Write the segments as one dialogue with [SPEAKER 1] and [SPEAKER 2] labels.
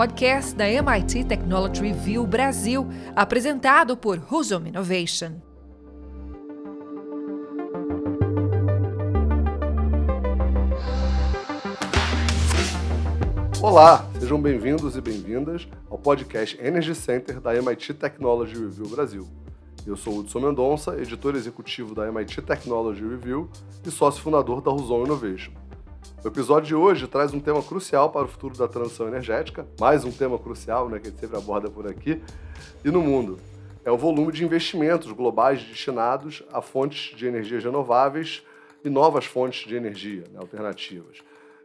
[SPEAKER 1] podcast da MIT Technology Review Brasil, apresentado por Husum Innovation.
[SPEAKER 2] Olá, sejam bem-vindos e bem-vindas ao podcast Energy Center da MIT Technology Review Brasil. Eu sou Hudson Mendonça, editor executivo da MIT Technology Review e sócio fundador da Husum Innovation. O episódio de hoje traz um tema crucial para o futuro da transição energética, mais um tema crucial né, que a gente sempre aborda por aqui, e no mundo. É o volume de investimentos globais destinados a fontes de energias renováveis e novas fontes de energia né, alternativas.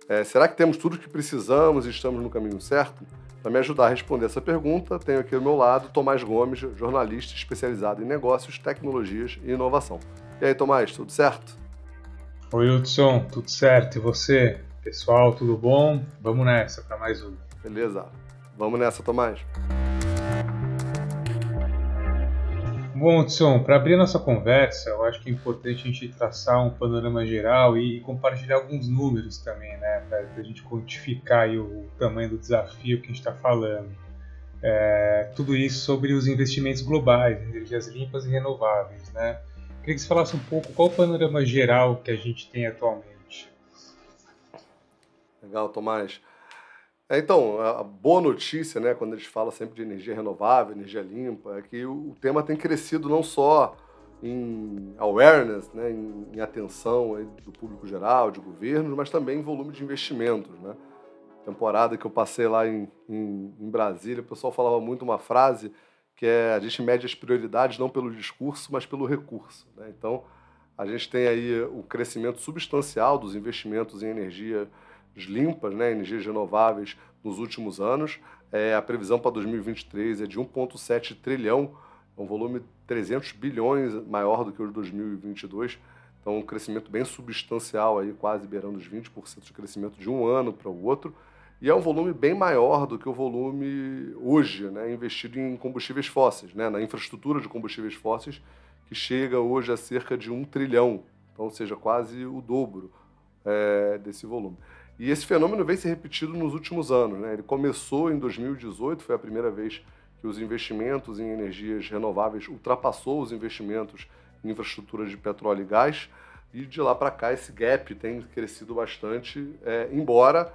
[SPEAKER 2] É, será que temos tudo o que precisamos e estamos no caminho certo? Para me ajudar a responder essa pergunta, tenho aqui ao meu lado Tomás Gomes, jornalista especializado em negócios, tecnologias e inovação. E aí, Tomás, tudo certo?
[SPEAKER 3] Oi, Hudson, tudo certo? E você? Pessoal, tudo bom? Vamos nessa para mais um.
[SPEAKER 2] Beleza. Vamos nessa, Tomás.
[SPEAKER 3] Bom, Hudson, para abrir a nossa conversa, eu acho que é importante a gente traçar um panorama geral e compartilhar alguns números também, né? Para a gente quantificar o tamanho do desafio que a gente está falando. É, tudo isso sobre os investimentos globais, energias limpas e renováveis, né? Queria que você falasse um pouco qual o panorama geral que a gente tem atualmente.
[SPEAKER 2] Legal, Tomás. É, então, a boa notícia, né, quando a gente fala sempre de energia renovável, energia limpa, é que o tema tem crescido não só em awareness, né, em, em atenção do público geral, de governos, mas também em volume de investimentos. Né? Temporada que eu passei lá em, em, em Brasília, o pessoal falava muito uma frase que é a gente mede as prioridades não pelo discurso, mas pelo recurso. Né? Então, a gente tem aí o crescimento substancial dos investimentos em energias limpas, né, energias renováveis nos últimos anos. É, a previsão para 2023 é de 1,7 trilhão, é um volume 300 bilhões maior do que o de 2022. Então, um crescimento bem substancial, aí, quase beirando os 20% de crescimento de um ano para o outro. E é um volume bem maior do que o volume hoje né, investido em combustíveis fósseis, né, na infraestrutura de combustíveis fósseis, que chega hoje a cerca de um trilhão, então, ou seja, quase o dobro é, desse volume. E esse fenômeno vem se repetindo nos últimos anos. Né? Ele começou em 2018, foi a primeira vez que os investimentos em energias renováveis ultrapassou os investimentos em infraestrutura de petróleo e gás, e de lá para cá esse gap tem crescido bastante, é, embora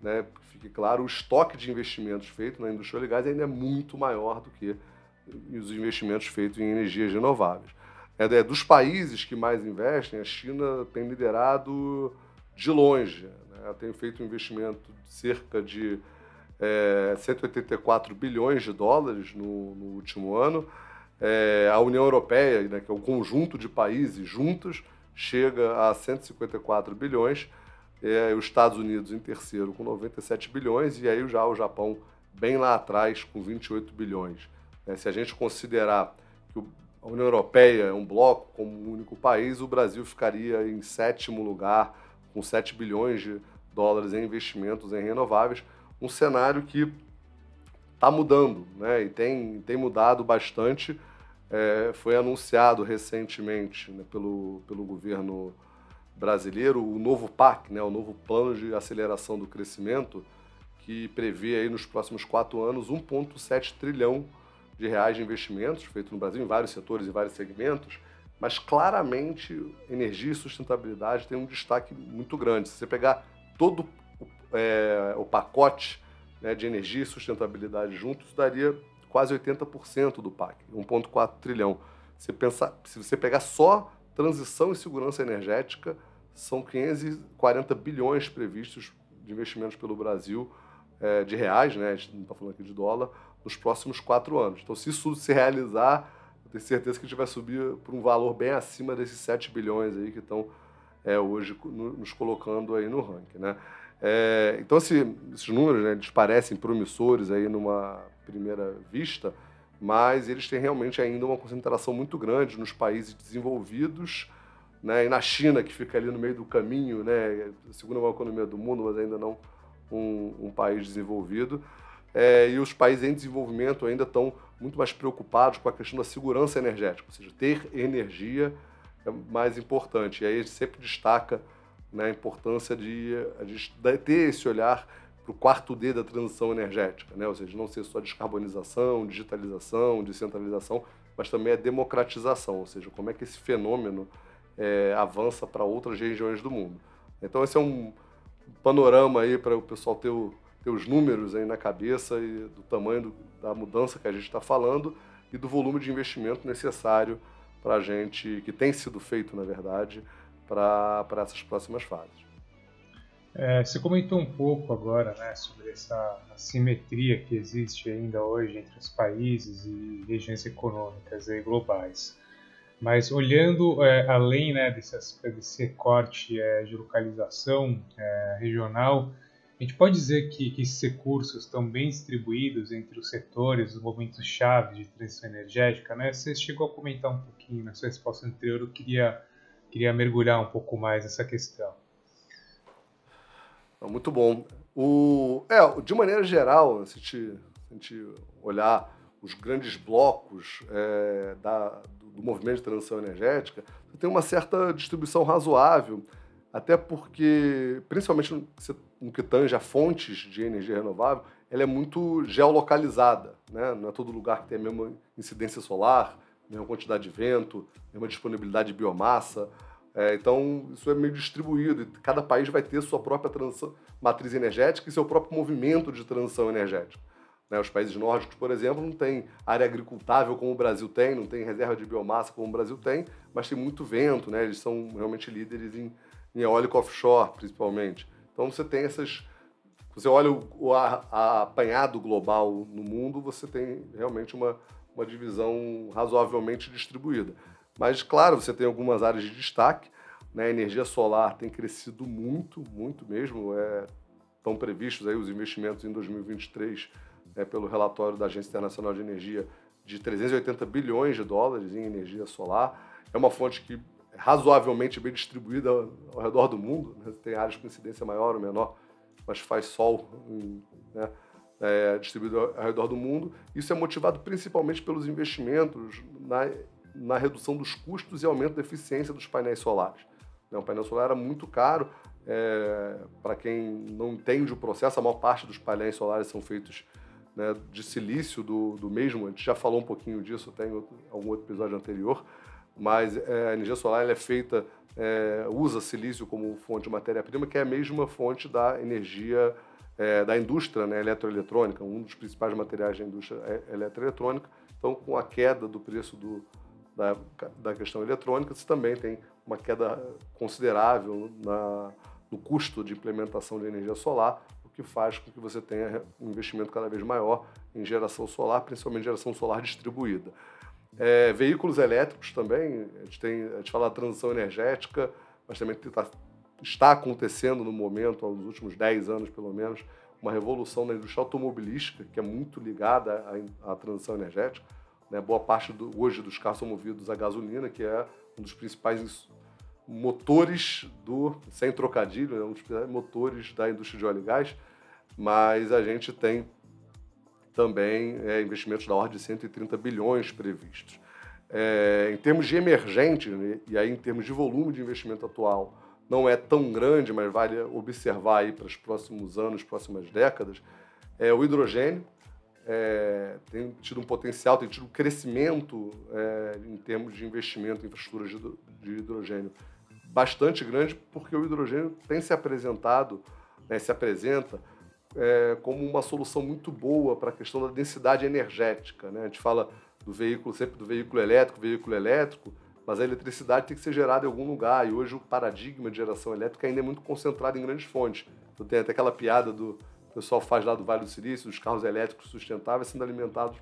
[SPEAKER 2] né, fique claro, o estoque de investimentos feito na indústria de gás ainda é muito maior do que os investimentos feitos em energias renováveis. É, é, dos países que mais investem, a China tem liderado de longe. Né? Tem feito um investimento de cerca de é, 184 bilhões de dólares no, no último ano. É, a União Europeia, né, que é o conjunto de países juntos, chega a 154 bilhões é, os Estados Unidos em terceiro com 97 bilhões e aí já o Japão bem lá atrás com 28 bilhões. É, se a gente considerar que a União Europeia é um bloco como um único país, o Brasil ficaria em sétimo lugar com 7 bilhões de dólares em investimentos em renováveis, um cenário que está mudando né, e tem, tem mudado bastante. É, foi anunciado recentemente né, pelo, pelo governo brasileiro, o novo PAC, né, o novo Plano de Aceleração do Crescimento, que prevê aí nos próximos quatro anos 1,7 trilhão de reais de investimentos feitos no Brasil em vários setores e vários segmentos, mas claramente energia e sustentabilidade tem um destaque muito grande. Se você pegar todo é, o pacote né, de energia e sustentabilidade juntos, daria quase 80% do PAC, 1,4 trilhão. Você pensa, se você pegar só transição e segurança energética, são 540 bilhões previstos de investimentos pelo Brasil, é, de reais, né? a gente não está falando aqui de dólar, nos próximos quatro anos. Então, se isso se realizar, eu tenho certeza que a gente vai subir para um valor bem acima desses 7 bilhões aí que estão é, hoje no, nos colocando aí no ranking. Né? É, então, assim, esses números né, eles parecem promissores aí numa primeira vista, mas eles têm realmente ainda uma concentração muito grande nos países desenvolvidos, né, e na China, que fica ali no meio do caminho, né, a segunda maior economia do mundo, mas ainda não um, um país desenvolvido. É, e os países em desenvolvimento ainda estão muito mais preocupados com a questão da segurança energética, ou seja, ter energia é mais importante. E aí a gente sempre destaca né, a importância de, de ter esse olhar o quarto D da transição energética, né? ou seja, não ser só descarbonização, digitalização, descentralização, mas também a democratização, ou seja, como é que esse fenômeno é, avança para outras regiões do mundo. Então esse é um panorama aí para o pessoal ter, o, ter, os números aí na cabeça e do tamanho do, da mudança que a gente está falando e do volume de investimento necessário para a gente, que tem sido feito, na verdade, para essas próximas fases.
[SPEAKER 3] É, você comentou um pouco agora né, sobre essa assimetria que existe ainda hoje entre os países e regiões econômicas e globais. Mas olhando é, além né, desse, desse recorte é, de localização é, regional, a gente pode dizer que, que, esses recursos estão bem distribuídos entre os setores, os momentos chave de transição energética. Né? Você chegou a comentar um pouquinho na sua resposta anterior, eu queria, queria mergulhar um pouco mais nessa questão.
[SPEAKER 2] Muito bom. O, é, de maneira geral, se a gente olhar os grandes blocos é, da, do, movimento de transição energética, você tem uma certa distribuição razoável, até porque, principalmente no, que tange a fontes de energia renovável, ela é muito geolocalizada. Né? Não é todo lugar que tem a mesma incidência solar, mesma quantidade de vento, mesma disponibilidade de biomassa. É, então, isso é meio distribuído cada país vai ter sua própria transição, matriz energética e seu próprio movimento de transição energética. Né? Os países nórdicos, por exemplo, não tem área agricultável como o Brasil tem, não tem reserva de biomassa como o Brasil tem, mas tem muito vento, né? eles são realmente líderes em, em eólico offshore, principalmente. Então, você tem essas. Você olha o, o a, a apanhado global no mundo, você tem realmente uma, uma divisão razoavelmente distribuída. Mas, claro, você tem algumas áreas de destaque. Né? A energia solar tem crescido muito, muito mesmo. É, estão previstos aí os investimentos em 2023 é, pelo relatório da Agência Internacional de Energia de 380 bilhões de dólares em energia solar. É uma fonte que é razoavelmente bem distribuída ao redor do mundo. Né? Tem áreas com incidência maior ou menor, mas faz sol né? é, distribuído ao redor do mundo. Isso é motivado principalmente pelos investimentos na na redução dos custos e aumento da eficiência dos painéis solares. Né, o painel solar era muito caro, é, para quem não entende o processo, a maior parte dos painéis solares são feitos né, de silício do, do mesmo, a gente já falou um pouquinho disso até em outro, algum outro episódio anterior, mas é, a energia solar é feita, é, usa silício como fonte de matéria-prima, que é a mesma fonte da energia é, da indústria né, eletroeletrônica, um dos principais materiais da indústria é, eletroeletrônica. Então, com a queda do preço do, da, da questão eletrônica, você também tem uma queda considerável na, no custo de implementação de energia solar, que faz com que você tenha um investimento cada vez maior em geração solar, principalmente geração solar distribuída. É, veículos elétricos também, a gente, tem, a gente fala da transição energética, mas também tá, está acontecendo no momento, nos últimos 10 anos pelo menos, uma revolução na indústria automobilística, que é muito ligada à, à transição energética. Né? Boa parte do, hoje dos carros são movidos a gasolina, que é um dos principais motores do, sem trocadilho, é um dos motores da indústria de óleo e gás, mas a gente tem também é, investimentos da ordem de 130 bilhões previstos. É, em termos de emergente, né, e aí em termos de volume de investimento atual, não é tão grande, mas vale observar aí para os próximos anos, próximas décadas, é o hidrogênio, é, tem tido um potencial, tem tido um crescimento é, em termos de investimento em infraestrutura de, hidrogênio bastante grande, porque o hidrogênio tem se apresentado, né, se apresenta é, como uma solução muito boa para a questão da densidade energética. Né? A gente fala do veículo, sempre do veículo elétrico, veículo elétrico, mas a eletricidade tem que ser gerada em algum lugar, e hoje o paradigma de geração elétrica ainda é muito concentrado em grandes fontes. Então tem até aquela piada do o pessoal faz lá do Vale do Silício, dos carros elétricos sustentáveis sendo alimentados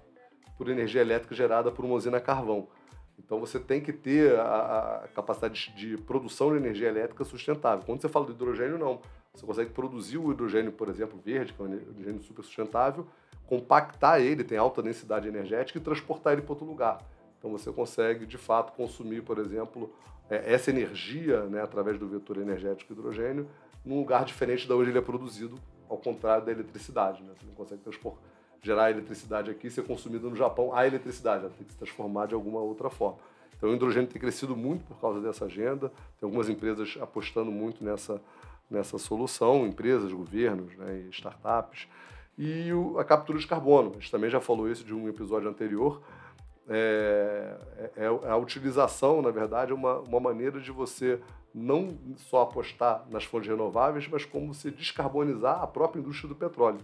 [SPEAKER 2] por energia elétrica gerada por uma usina a carvão. Então você tem que ter a, a, capacidade de produção de energia elétrica sustentável. Quando você fala do hidrogênio, não. Você consegue produzir o hidrogênio, por exemplo, verde, que é um hidrogênio super sustentável, compactar ele, tem alta densidade energética e transportar ele para outro lugar. Então você consegue, de fato, consumir, por exemplo, é, essa energia né, através do vetor energético hidrogênio num lugar diferente da onde ele é produzido ao contrário da eletricidade. Né? Você não consegue transpor, gerar eletricidade aqui e ser consumida no Japão a eletricidade, ela tem que se transformar de alguma outra forma. Então o hidrogênio tem crescido muito por causa dessa agenda, tem algumas empresas apostando muito nessa nessa solução, empresas, governos né, startups. E o, a captura de carbono, a gente também já falou isso de um episódio anterior, é, é, é a utilização, na verdade, é uma, uma maneira de você não só apostar nas fontes renováveis, mas como se descarbonizar a própria indústria do petróleo.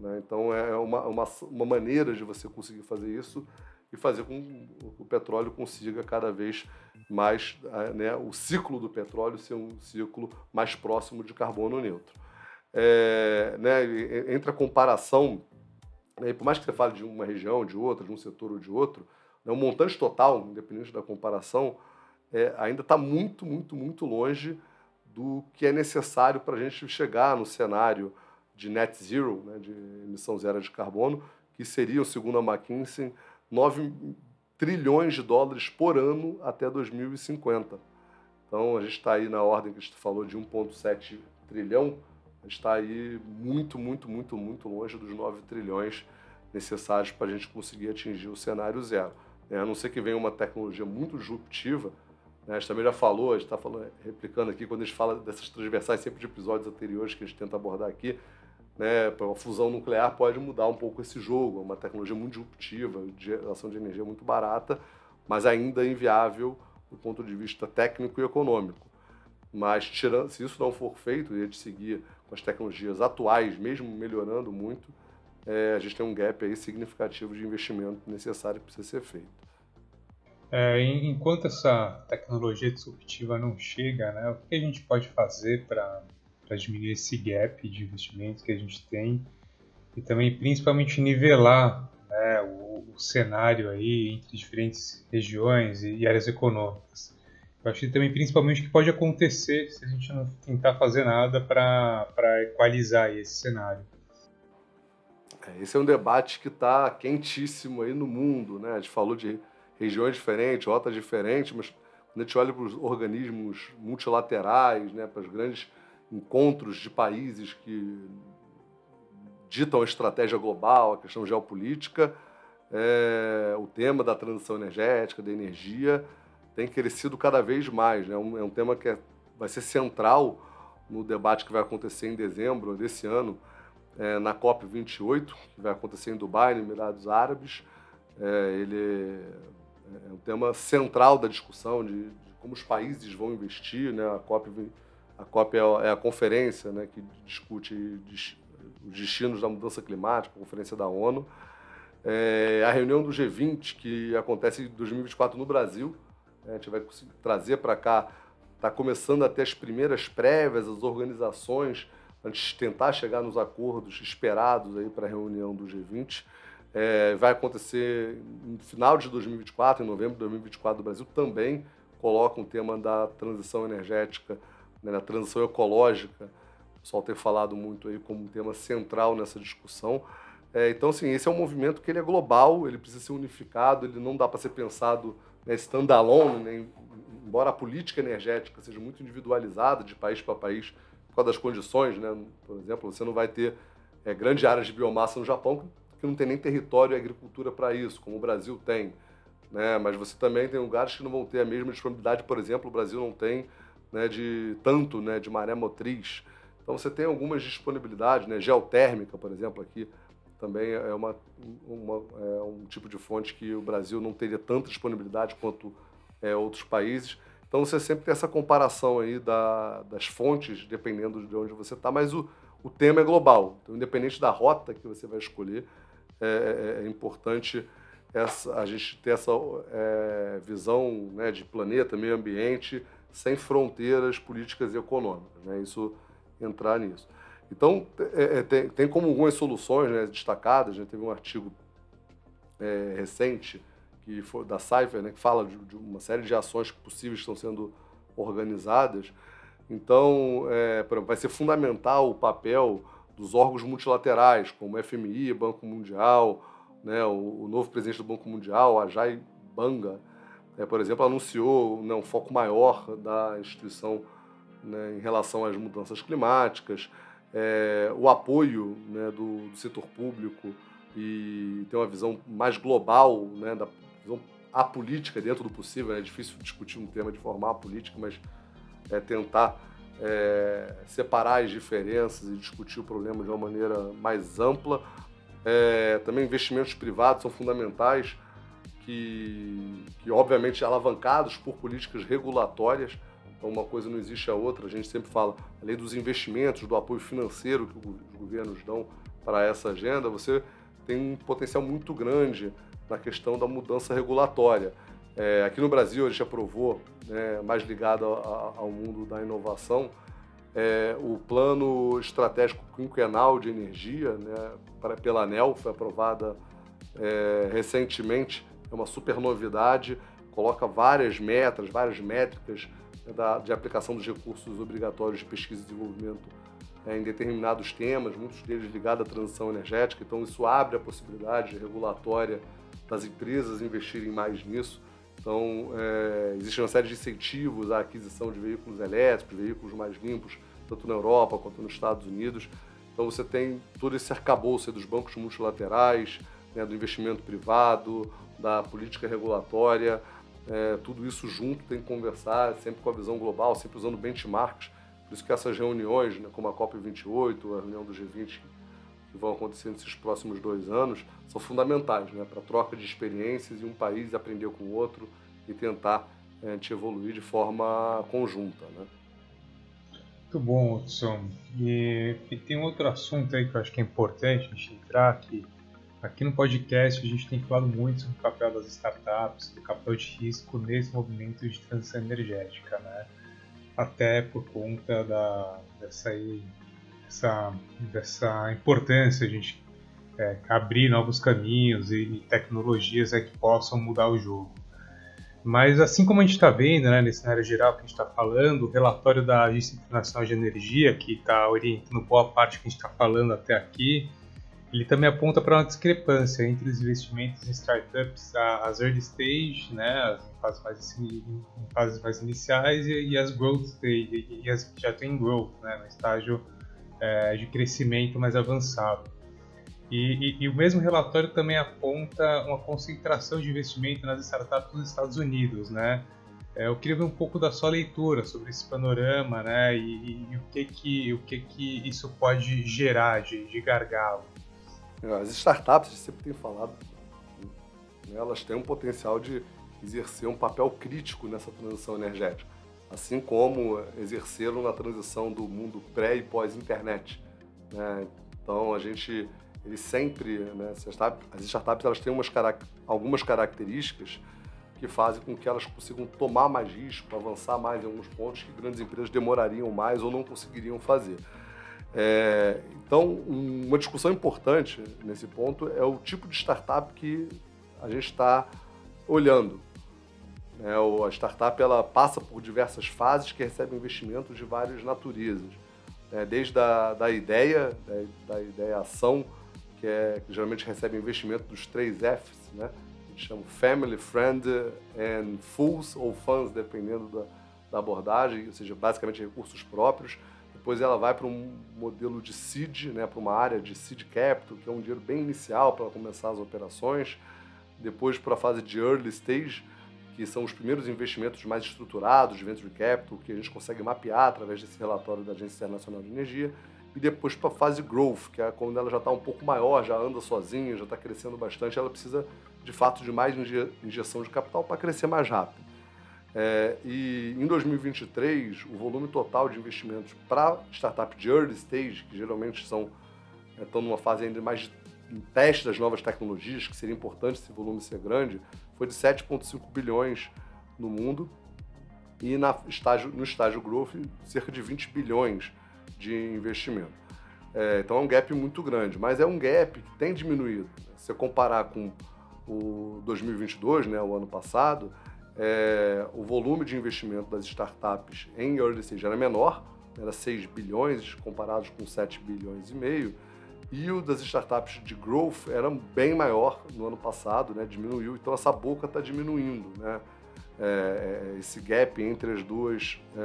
[SPEAKER 2] Né? Então, é uma, uma, uma maneira de você conseguir fazer isso e fazer com que o petróleo consiga cada vez mais, né, o ciclo do petróleo ser um ciclo mais próximo de carbono neutro. É, né, entre a comparação, né, por mais que você fale de uma região, de outra, de um setor ou de outro, né, o montante total, independente da comparação, é, ainda está muito, muito, muito longe do que é necessário para a gente chegar no cenário de net zero, né, de emissão zero de carbono, que seria, segundo a McKinsey, 9 trilhões de dólares por ano até 2050. Então, a gente está aí na ordem que a gente falou de 1,7 trilhão, a gente está aí muito, muito, muito, muito longe dos 9 trilhões necessários para a gente conseguir atingir o cenário zero. É, a não ser que venha uma tecnologia muito disruptiva, né? a gente também já falou, a gente está replicando aqui, quando a gente fala dessas transversais, sempre de episódios anteriores que a gente tenta abordar aqui, né, a fusão nuclear pode mudar um pouco esse jogo. É uma tecnologia muito disruptiva, de geração de energia muito barata, mas ainda inviável do ponto de vista técnico e econômico. Mas tirando, se isso não for feito e a gente seguir com as tecnologias atuais, mesmo melhorando muito, é, a gente tem um gap aí significativo de investimento necessário que precisa ser feito.
[SPEAKER 3] É, enquanto essa tecnologia disruptiva não chega, né, o que a gente pode fazer para para diminuir esse gap de investimentos que a gente tem e também principalmente nivelar né, o, o, cenário aí entre diferentes regiões e, e áreas econômicas. Eu acho que também principalmente o que pode acontecer se a gente não tentar fazer nada para equalizar esse cenário.
[SPEAKER 2] É, esse é um debate que está quentíssimo aí no mundo, né? A gente falou de regiões diferentes, rotas diferentes, mas quando a gente olha para os organismos multilaterais, né, para as grandes encontros de países que ditam a estratégia global, a questão geopolítica, é, o tema da transição energética, da energia, tem crescido cada vez mais. Né? É, um, é um tema que é, vai ser central no debate que vai acontecer em dezembro desse ano, é, na COP28, que vai acontecer em Dubai, no Emirados Árabes. É, ele é um tema central da discussão de, de, como os países vão investir. Né? A COP a COP é, é a conferência né, que discute os destinos da mudança climática, a conferência da ONU. É, a reunião do G20, que acontece em 2024 no Brasil, né, a gente vai trazer para cá, está começando até as primeiras prévias, as organizações, antes de tentar chegar nos acordos esperados para a reunião do G20. É, vai acontecer no final de 2024, em novembro de 2024 do Brasil, também coloca um tema da transição energética né, transição ecológica, o pessoal tem falado muito aí como um tema central nessa discussão. É, então, assim, esse é um movimento que ele é global, ele precisa ser unificado, ele não dá para ser pensado né, standalone, né, embora a política energética seja muito individualizada de país para país por causa das condições, né? Por exemplo, você não vai ter é, grandes áreas de biomassa no Japão que não tem nem território e agricultura para isso, como o Brasil tem. Né? Mas você também tem lugares que não vão ter a mesma disponibilidade, por exemplo, o Brasil não tem né, de tanto né, de maré motriz. Então você tem algumas disponibilidades, né, geotérmica, por exemplo, aqui também é, uma, uma é um tipo de fonte que o Brasil não teria tanta disponibilidade quanto é, outros países. Então você sempre tem essa comparação aí da, das fontes, dependendo de onde você está, mas o, o tema é global. Então, independente da rota que você vai escolher, é, é, é importante essa, a gente ter essa é, visão né, de planeta, meio ambiente, sem fronteiras políticas e econômicas. Né? Isso entrar nisso. Então, é, é, tem, tem como algumas soluções né, destacadas. Né? Teve um artigo é, recente que foi da Cypher, né, que fala de, de, uma série de ações possíveis que estão sendo organizadas. Então, é, vai ser fundamental o papel dos órgãos multilaterais, como o FMI, Banco Mundial, né, o, o novo presidente do Banco Mundial, Ajay Banga, é, por exemplo, anunciou né, um foco maior da instituição né, em relação às mudanças climáticas, é, o apoio né, do, do, setor público e ter uma visão mais global, né, da visão apolítica dentro do possível. Né, é difícil discutir um tema de forma apolítica, mas é tentar é, separar as diferenças e discutir o problema de uma maneira mais ampla. É, também investimentos privados são fundamentais, que, que obviamente alavancados por políticas regulatórias. Então uma coisa não existe a outra. A gente sempre fala, além dos investimentos, do apoio financeiro que os governos dão para essa agenda, você tem um potencial muito grande na questão da mudança regulatória. É, aqui no Brasil, a gente aprovou, né, mais ligado a, ao mundo da inovação, é, o plano estratégico quinquenal de energia né, pela ANEL, foi aprovada é, recentemente, é uma super novidade, coloca várias metas, várias métricas né, da, de aplicação dos recursos obrigatórios de pesquisa e desenvolvimento é, em determinados temas, muitos deles ligados à transição energética, então isso abre a possibilidade regulatória das empresas investirem mais nisso. Então, é, existe uma série de incentivos à aquisição de veículos elétricos, veículos mais limpos, tanto na Europa quanto nos Estados Unidos. Então, você tem todo esse arcabouço dos bancos multilaterais, né, do investimento privado, da política regulatória, é, tudo isso junto tem que conversar, sempre com a visão global, sempre usando benchmarks. Por isso que essas reuniões, né, como a COP28, a reunião do G20, que vão acontecer nesses próximos dois anos são fundamentais né, para a troca de experiências e um país aprender com o outro e tentar é, te evoluir de forma conjunta. Né?
[SPEAKER 3] Muito bom, Hudson. E, e, tem outro assunto aí que eu acho que é importante a gente entrar, que aqui no podcast a gente tem falado muito sobre o papel das startups, do capital de risco nesse movimento de transição energética, né? Até por conta da, dessa dessa, dessa importância a gente é, abrir novos caminhos e, e tecnologias é, que possam mudar o jogo. Mas assim como a gente está vendo, né, nesse cenário geral que a gente está falando, o relatório da Agência Internacional de Energia, que está orientando boa parte que a gente está falando até aqui, ele também aponta para uma discrepância entre os investimentos em startups, as early stage, né, as fases mais, em fases mais iniciais, e, e as growth stage, e, as que já têm growth, né, no estágio é, de crescimento mais avançado. E, e, e, o mesmo relatório também aponta uma concentração de investimento nas startups nos Estados Unidos, né? É, eu queria ver um pouco da sua leitura sobre esse panorama, né? E, e o que que o que que isso pode gerar de, de gargalo.
[SPEAKER 2] As startups, a gente sempre tem falado, né, elas têm um potencial de exercer um papel crítico nessa transição energética assim como exerceram na transição do mundo pré e pós-internet. Né? Então a gente, ele sempre, né, as startups elas têm umas, algumas características que fazem com que elas consigam tomar mais risco, avançar mais em alguns pontos que grandes empresas demorariam mais ou não conseguiriam fazer. É, então, uma discussão importante nesse ponto é o tipo de startup que a gente está olhando. É, a startup ela passa por diversas fases que recebem investimentos de várias naturezas. É, desde a da ideia, da, da ideação, que, é, que geralmente recebe investimento dos três Fs, né? A gente chama Family, Friend and Fools, ou Funds, dependendo da, da abordagem, ou seja, basicamente recursos próprios. Depois ela vai para um modelo de seed, né, para uma área de seed capital, que é um dinheiro bem inicial para começar as operações. Depois para a fase de early stage, que são os primeiros investimentos mais estruturados de venture capital, que a gente consegue mapear através desse relatório da Agência Internacional de Energia, e depois para a fase growth, que é quando ela já está um pouco maior, já anda sozinha, já está crescendo bastante, ela precisa de fato de mais injeção de capital para crescer mais rápido. É, e em 2023, o volume total de investimentos para startup de early stage, que geralmente são, estão numa fase ainda mais de teste das novas tecnologias, que seria importante esse volume ser grande, foi de 7,5 bilhões no mundo e na estágio, no estágio growth cerca de 20 bilhões de investimento. É, então é um gap muito grande, mas é um gap que tem diminuído. Se você comparar com o 2022, né, o ano passado, é, o volume de investimento das startups em early stage era menor, era 6 bilhões comparados com 7 bilhões e meio, e o das startups de growth era bem maior no ano passado, né? diminuiu, então essa boca está diminuindo. Né? É, é, esse gap entre as duas, é,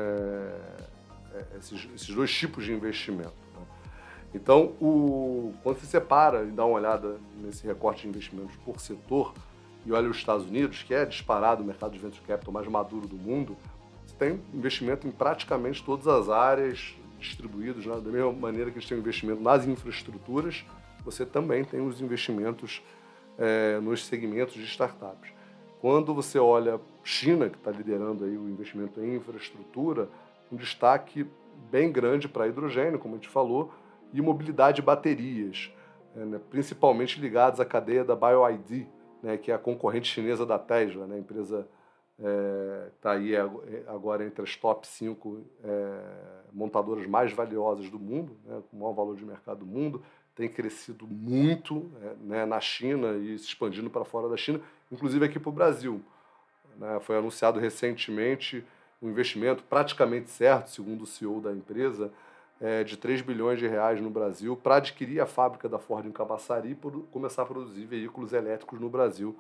[SPEAKER 2] é, esses, esses, dois tipos de investimento. Né? Então, o, quando você separa e dá uma olhada nesse recorte de investimentos por setor, e olha os Estados Unidos, que é disparado o mercado de venture capital mais maduro do mundo, tem investimento em praticamente todas as áreas distribuídos, né? da mesma maneira que eles têm investimento nas infraestruturas, você também tem os investimentos é, nos segmentos de startups. Quando você olha China, que está liderando aí o investimento em infraestrutura, um destaque bem grande para hidrogênio, como a gente falou, e mobilidade de baterias, é, né, principalmente ligados à cadeia da BioID, né, que é a concorrente chinesa da Tesla, né, a empresa está é, tá aí agora entre as top 5 é, montadoras mais valiosas do mundo, né, com o maior valor de mercado do mundo, tem crescido muito é, né, na China e se expandindo para fora da China, inclusive aqui para o Brasil. Né, foi anunciado recentemente um investimento praticamente certo, segundo o CEO da empresa, é, de 3 bilhões de reais no Brasil para adquirir a fábrica da Ford em Cabaçari e começar a produzir veículos elétricos no Brasil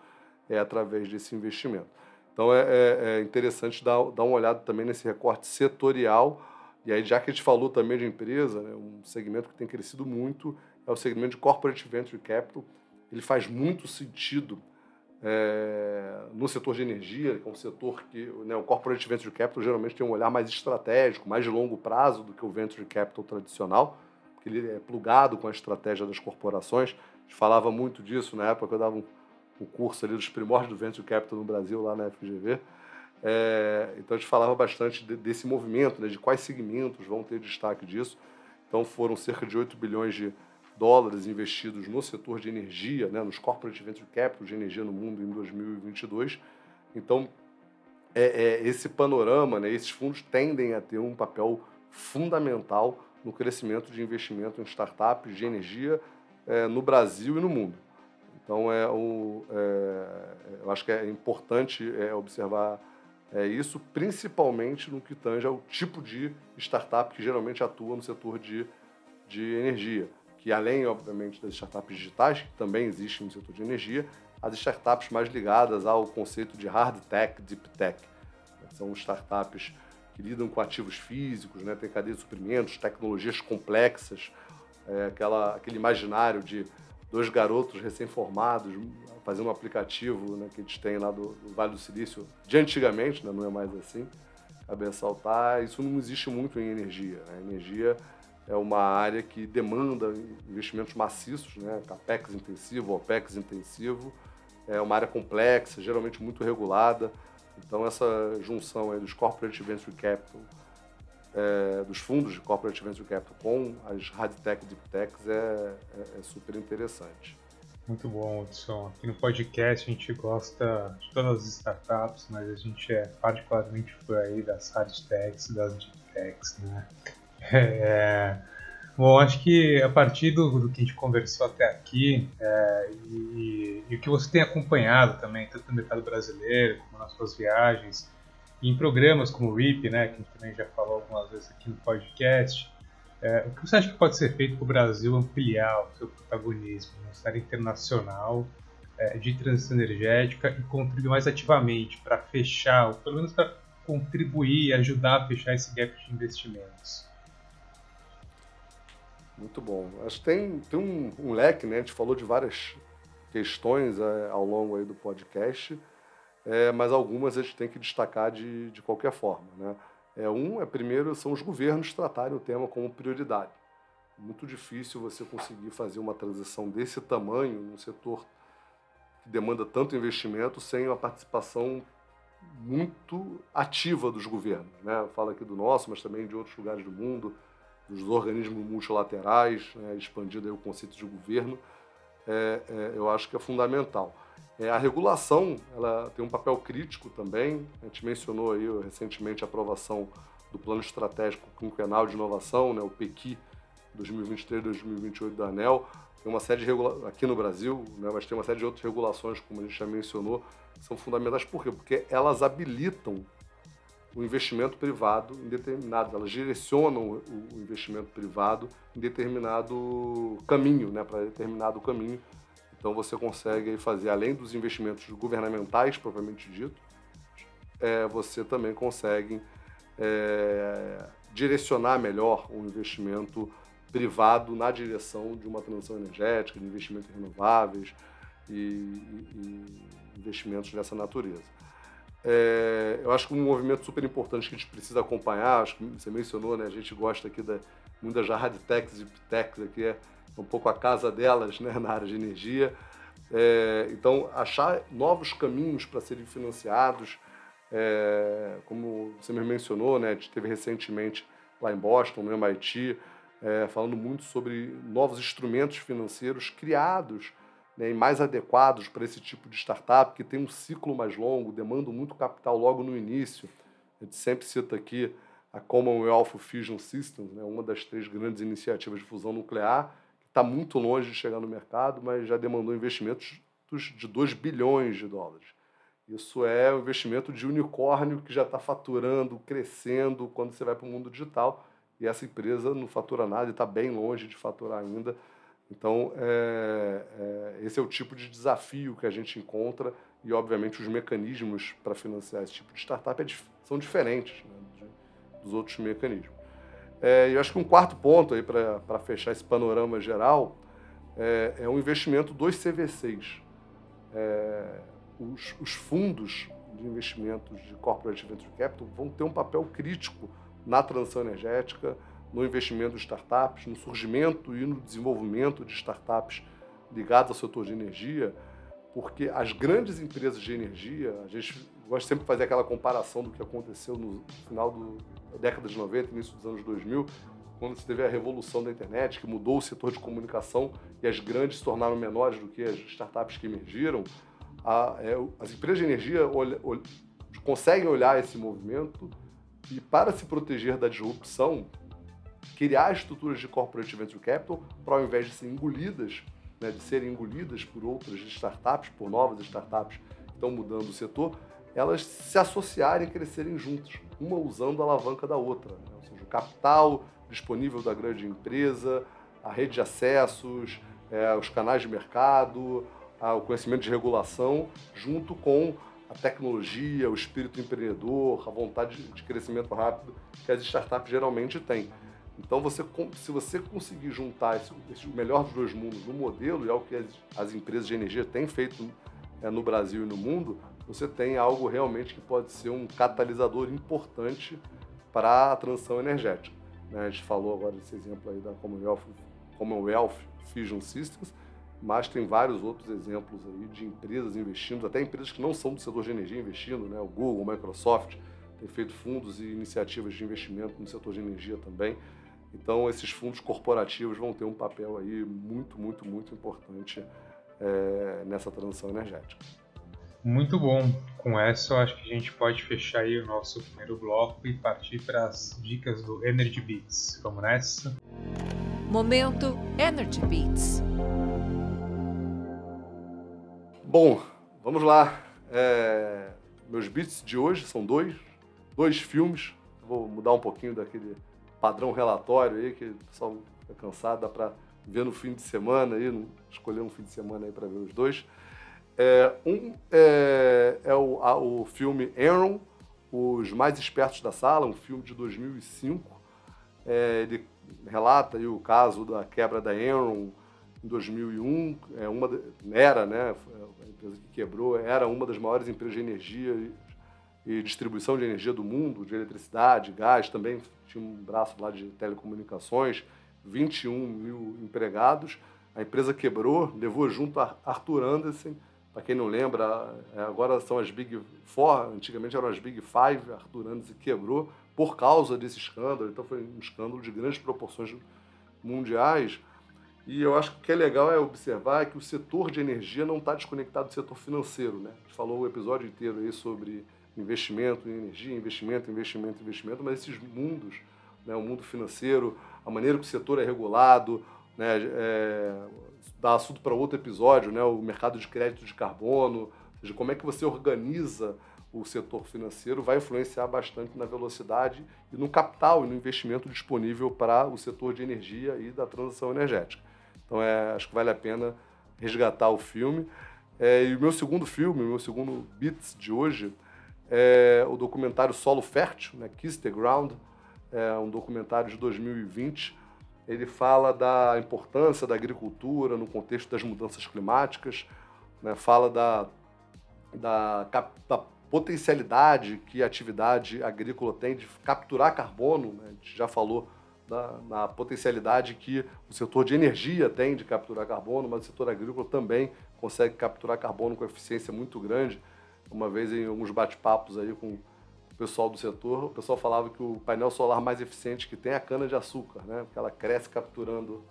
[SPEAKER 2] é, através desse investimento. Então é, é, é interessante dar, dar uma olhada também nesse recorte setorial. E aí, já que a gente falou também de empresa, né, um segmento que tem crescido muito é o segmento de Corporate Venture Capital. Ele faz muito sentido é, no setor de energia, que é um setor que né, o Corporate Venture Capital geralmente tem um olhar mais estratégico, mais de longo prazo do que o Venture Capital tradicional, porque ele é plugado com a estratégia das corporações. A gente falava muito disso na época que eu dava um, curso ali dos primórdios do Venture Capital no Brasil, lá na FGV. É, então a gente falava bastante de, desse movimento, né, de quais segmentos vão ter destaque disso. Então foram cerca de 8 bilhões de dólares investidos no setor de energia, né, nos corporate venture capital de energia no mundo em 2022. Então, é, é, esse panorama, né, esses fundos tendem a ter um papel fundamental no crescimento de investimento em startups de energia é, no Brasil e no mundo. Então, é, o, é, eu acho que é importante é, observar é, isso, principalmente no que tange ao tipo de startup que geralmente atua no setor de, de energia que além, obviamente, das startups digitais, que também existem no setor de energia, as startups mais ligadas ao conceito de hard tech, deep tech. São startups que lidam com ativos físicos, né? tem cadeia de suprimentos, tecnologias complexas, é, aquela, aquele imaginário de dois garotos recém-formados fazendo um aplicativo né, que eles têm lá do, do, Vale do Silício, de antigamente, né, não é mais assim, cabe ressaltar, isso não existe muito em energia. Né? Energia é uma área que demanda investimentos maciços, né? capex intensivo, opex intensivo, é uma área complexa, geralmente muito regulada. Então essa junção dos corporate venture capital, é, dos fundos de corporate venture capital com as hard tech e deep techs é, é, é super interessante.
[SPEAKER 3] Muito bom, Hudson. Aqui no podcast a gente gosta de todas as startups, mas a gente é particularmente fã aí das hard techs, das deep techs, né? É, bom, acho que a partir do, do, que a gente conversou até aqui é, e, e, o que você tem acompanhado também, tanto no mercado brasileiro como nas suas viagens, e em programas como o RIP, né, que a gente também já falou algumas vezes aqui no podcast, é, o que você acha que pode ser feito para o Brasil ampliar o seu protagonismo no cenário internacional é, de transição energética e contribuir mais ativamente para fechar, ou pelo menos para contribuir e ajudar a fechar esse gap de investimentos?
[SPEAKER 2] Muito bom. Acho que tem, tem um, um leque, né? A gente falou de várias questões é, ao longo aí do podcast, é, mas algumas a gente tem que destacar de, de qualquer forma, né? É, um, é primeiro, são os governos tratarem o tema como prioridade. Muito difícil você conseguir fazer uma transição desse tamanho num setor que demanda tanto investimento sem uma participação muito ativa dos governos. Né? Falo aqui do nosso, mas também de outros lugares do mundo dos organismos multilaterais, né, expandido o conceito de governo, é, é, eu acho que é fundamental. É, a regulação ela tem um papel crítico também. A gente mencionou aí recentemente a aprovação do Plano Estratégico Quinquenal de Inovação, né, o PEQI 2023-2028 da ANEL. Tem uma série de regula... aqui no Brasil, né, mas tem uma série de outras regulações, como a gente já mencionou, que são fundamentais. Por quê? Porque elas habilitam o investimento privado em determinados, elas direcionam o investimento privado em determinado caminho, né, para determinado caminho. Então você consegue fazer, além dos investimentos governamentais propriamente dito, é, você também consegue é, direcionar melhor o investimento privado na direção de uma transição energética, de investimentos renováveis e, e, e investimentos dessa natureza. É, eu acho que um movimento super importante que a gente precisa acompanhar, acho que você mencionou, né? A gente gosta aqui da, muito das hard techs e techs aqui, é um pouco a casa delas né, na área de energia. É, então, achar novos caminhos para serem financiados, é, como você me mencionou, né, a gente teve recentemente lá em Boston, no MIT, é, falando muito sobre novos instrumentos financeiros criados né, e mais adequados para esse tipo de startup, que tem um ciclo mais longo, demanda muito capital logo no início. A gente sempre cita aqui a Commonwealth Fusion Systems, né, uma das três grandes iniciativas de fusão nuclear, que está muito longe de chegar no mercado, mas já demandou investimentos de 2 bilhões de dólares. Isso é um investimento de unicórnio que já está faturando, crescendo quando você vai para o mundo digital. E essa empresa não fatura nada e está bem longe de faturar ainda. Então, é, é, esse é o tipo de desafio que a gente encontra e, obviamente, os mecanismos para financiar esse tipo de startup é, são diferentes né, de, dos outros mecanismos. É, eu acho que um quarto ponto aí para fechar esse panorama geral é, é o investimento dos CVCs. É, os, os fundos de investimentos de corporate venture capital vão ter um papel crítico na transição energética, no investimento em startups, no surgimento e no desenvolvimento de startups ligadas ao setor de energia, porque as grandes empresas de energia, a gente gosta sempre de fazer aquela comparação do que aconteceu no final do, da década de 90, início dos anos 2000, quando se teve a revolução da internet, que mudou o setor de comunicação e as grandes se tornaram menores do que as startups que emergiram, a, é, as empresas de energia olha, olha, conseguem olhar esse movimento e, para se proteger da disrupção, criar estruturas de corporate venture capital para, ao invés de serem engolidas, né, de serem engolidas por outras startups, por novas startups que estão mudando o setor, elas se associarem e crescerem juntas, uma usando a alavanca da outra. Né? Ou seja, o capital disponível da grande empresa, a rede de acessos, é, os canais de mercado, o conhecimento de regulação, junto com a tecnologia, o espírito empreendedor, a vontade de crescimento rápido que as startups geralmente têm. Então, você, se você conseguir juntar esse, esse melhor dos dois mundos no modelo, e é o que as, as empresas de energia têm feito é, no Brasil e no mundo, você tem algo realmente que pode ser um catalisador importante para a transição energética. Né? A gente falou agora desse exemplo aí da Commonwealth, Commonwealth Fusion Systems, mas tem vários outros exemplos aí de empresas investindo, até empresas que não são do setor de energia investindo, né? O Google, o Microsoft tem feito fundos e iniciativas de investimento no setor de energia também. Então, esses fundos corporativos vão ter um papel aí muito, muito, muito importante é, nessa transição energética.
[SPEAKER 3] Muito bom. Com essa, eu acho que a gente pode fechar aí o nosso primeiro bloco e partir para as dicas do Energy Beats. Vamos nessa?
[SPEAKER 1] Momento Energy Beats.
[SPEAKER 2] Bom, vamos lá. É, meus beats de hoje são dois, dois filmes. Vou mudar um pouquinho daquele padrão relatório aí, que o pessoal fica cansado, dá para ver no fim de semana aí, escolher um fim de semana aí para ver os dois. É, um é, é o, a, o filme Aaron, Os Mais Espertos da Sala, um filme de 2005. É, ele relata aí o caso da quebra da Enron, em 2001, é uma, era, né, a empresa que quebrou, era uma das maiores empresas de energia e distribuição de energia do mundo, de eletricidade, gás, também tinha um braço lá de telecomunicações, 21 mil empregados. A empresa quebrou, levou junto a Arthur Anderson, para quem não lembra, é, agora são as Big Four, antigamente eram as Big Five, Arthur Anderson quebrou por causa desse escândalo, então foi um escândalo de grandes proporções mundiais. E eu acho que o que é legal é observar que o setor de energia não está desconectado do setor financeiro. Né? A gente falou o episódio inteiro aí sobre investimento em energia, investimento, investimento, investimento, mas esses mundos, né, o mundo financeiro, a maneira que o setor é regulado, né, é, dá assunto para outro episódio, né, o mercado de crédito de carbono, ou seja, como é que você organiza o setor financeiro vai influenciar bastante na velocidade e no capital e no investimento disponível para o setor de energia e da transição energética. Então é, acho que vale a pena resgatar o filme. É, e o meu segundo filme, o meu segundo Beats de hoje, é o documentário Solo Fértil, né, Kiss the Ground, é um documentário de 2020. Ele fala da importância da agricultura no contexto das mudanças climáticas, né, fala da, da, da potencialidade que a atividade agrícola tem de capturar carbono, né? a gente já falou da, na potencialidade que o setor de energia tem de capturar carbono, mas o setor agrícola também consegue capturar carbono com eficiência muito grande. Uma vez em alguns bate-papos aí com o pessoal do setor, o pessoal falava que o painel solar mais eficiente que tem é a cana-de-açúcar, né? porque ela cresce capturando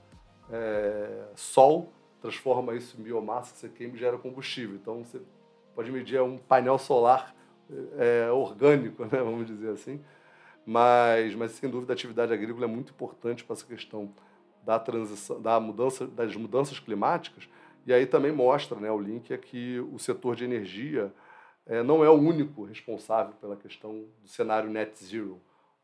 [SPEAKER 2] é, sol, transforma isso em biomassa que você queima e gera combustível. Então você pode medir um painel solar é, orgânico, né? vamos dizer assim. Mas, mas sem dúvida a atividade agrícola é muito importante para essa questão da transição, da mudança, das mudanças climáticas. E aí também mostra, né, o link é que o setor de energia é, não é o único responsável pela questão do cenário net zero.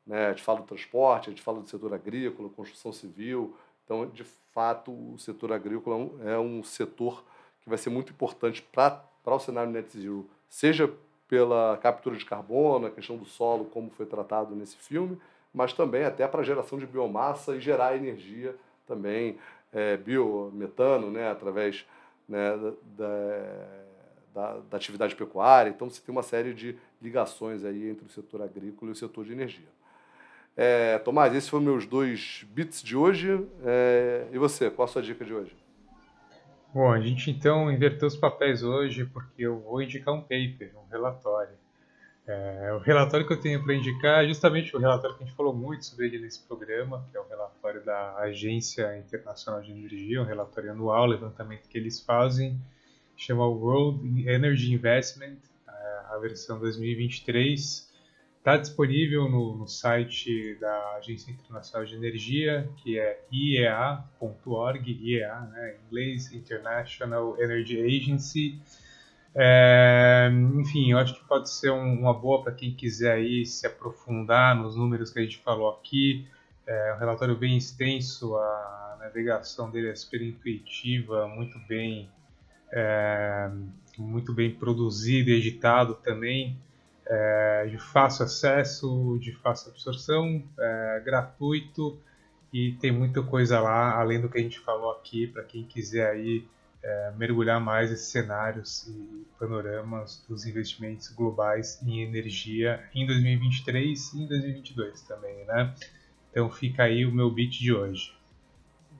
[SPEAKER 2] Né? A gente fala do transporte, a gente fala do setor agrícola, construção civil. Então, de fato, o setor agrícola é um setor que vai ser muito importante para o cenário net zero, seja pela captura de carbono, a questão do solo, como foi tratado nesse filme, mas também até para a geração de biomassa e gerar energia também, é, biometano, né, através né, da, da, da, atividade pecuária. Então, você tem uma série de ligações aí entre o setor agrícola e o setor de energia. É, Tomás, esses foram meus dois bits de hoje. É, e você, qual a sua dica de hoje?
[SPEAKER 3] Bom, a gente então inverteu os papéis hoje porque eu vou indicar um paper, um relatório. É, o relatório que eu tenho para indicar é justamente o relatório que a gente falou muito sobre ele nesse programa, que é o relatório da Agência Internacional de Energia, um relatório anual, levantamento que eles fazem, chama World Energy Investment, é, a versão 2023. Está disponível no, no, site da Agência Internacional de Energia, que é iea.org, IEA, né, em inglês, International Energy Agency. É, enfim, eu acho que pode ser um, uma boa para quem quiser aí se aprofundar nos números que a gente falou aqui. É um relatório bem extenso, a navegação dele é super intuitiva, muito bem, é, muito bem produzido e editado também é, de fácil acesso, de fácil absorção, é, gratuito e tem muita coisa lá, além do que a gente falou aqui, para quem quiser aí é, mergulhar mais esses cenários e panoramas dos investimentos globais em energia em 2023 e em 2022 também, né? Então fica aí o meu beat de hoje.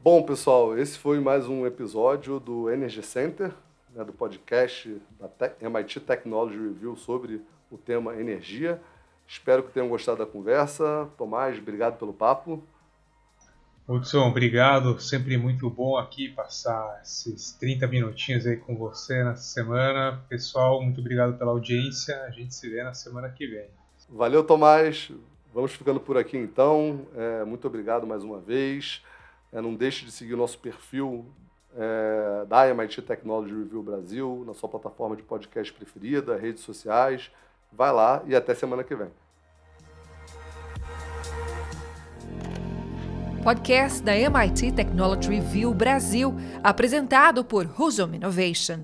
[SPEAKER 2] Bom, pessoal, esse foi mais um episódio do Energy Center, né, do podcast da MIT Technology Review sobre o tema energia. Espero que tenham gostado da conversa. Tomás, obrigado pelo papo.
[SPEAKER 3] Hudson, obrigado. Sempre muito bom aqui passar esses 30 minutinhos aí com você nessa semana. Pessoal, muito obrigado pela audiência. A gente se vê na semana que vem.
[SPEAKER 2] Valeu, Tomás. Vamos ficando por aqui então. É, muito obrigado mais uma vez. É, não deixe de seguir o nosso perfil é, da MIT Technology Review Brasil, na sua plataforma de podcast preferida, redes sociais. Vai lá e até semana que vem.
[SPEAKER 1] Podcast da MIT Technology Review Brasil, apresentado por Husum Innovation.